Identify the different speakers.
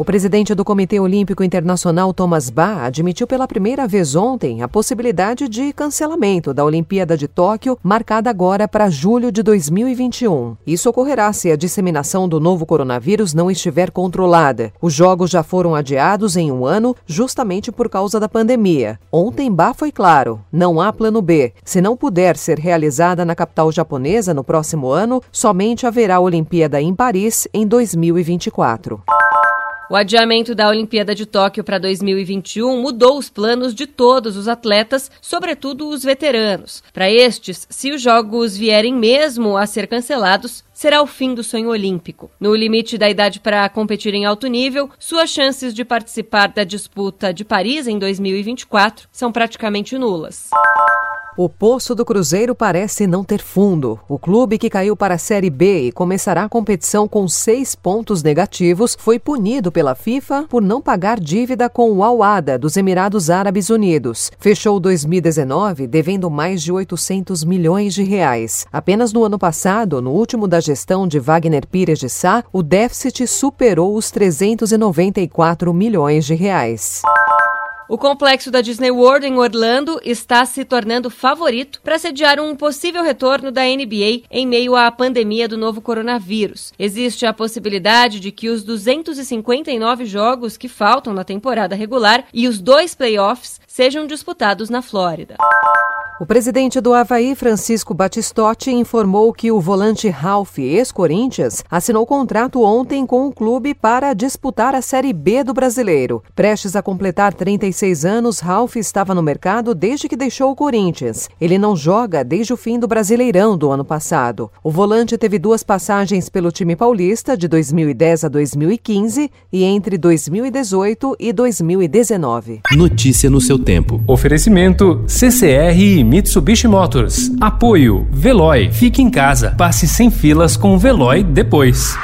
Speaker 1: O presidente do Comitê Olímpico Internacional, Thomas Bach, admitiu pela primeira vez ontem a possibilidade de cancelamento da Olimpíada de Tóquio, marcada agora para julho de 2021. Isso ocorrerá se a disseminação do novo coronavírus não estiver controlada. Os Jogos já foram adiados em um ano, justamente por causa da pandemia. Ontem, Bach foi claro: não há plano B. Se não puder ser realizada na capital japonesa no próximo ano, somente haverá Olimpíada em Paris em 2024.
Speaker 2: O adiamento da Olimpíada de Tóquio para 2021 mudou os planos de todos os atletas, sobretudo os veteranos. Para estes, se os Jogos vierem mesmo a ser cancelados, será o fim do sonho olímpico. No limite da idade para competir em alto nível, suas chances de participar da disputa de Paris em 2024 são praticamente nulas.
Speaker 1: O poço do Cruzeiro parece não ter fundo. O clube que caiu para a Série B e começará a competição com seis pontos negativos foi punido pela FIFA por não pagar dívida com o Al-Ada dos Emirados Árabes Unidos. Fechou 2019 devendo mais de 800 milhões de reais. Apenas no ano passado, no último da gestão de Wagner Pires de Sá, o déficit superou os 394 milhões de reais.
Speaker 2: O complexo da Disney World em Orlando está se tornando favorito para sediar um possível retorno da NBA em meio à pandemia do novo coronavírus. Existe a possibilidade de que os 259 jogos que faltam na temporada regular e os dois playoffs sejam disputados na Flórida.
Speaker 1: O presidente do Havaí, Francisco Batistotti, informou que o volante Ralph, ex-Corinthians, assinou contrato ontem com o clube para disputar a Série B do brasileiro. Prestes a completar 36 anos, Ralph estava no mercado desde que deixou o Corinthians. Ele não joga desde o fim do Brasileirão do ano passado. O volante teve duas passagens pelo time paulista, de 2010 a 2015 e entre 2018 e 2019.
Speaker 3: Notícia no seu tempo.
Speaker 4: Oferecimento CCR e Mitsubishi Motors. Apoio Veloy. Fique em casa. Passe sem filas com o Veloy depois.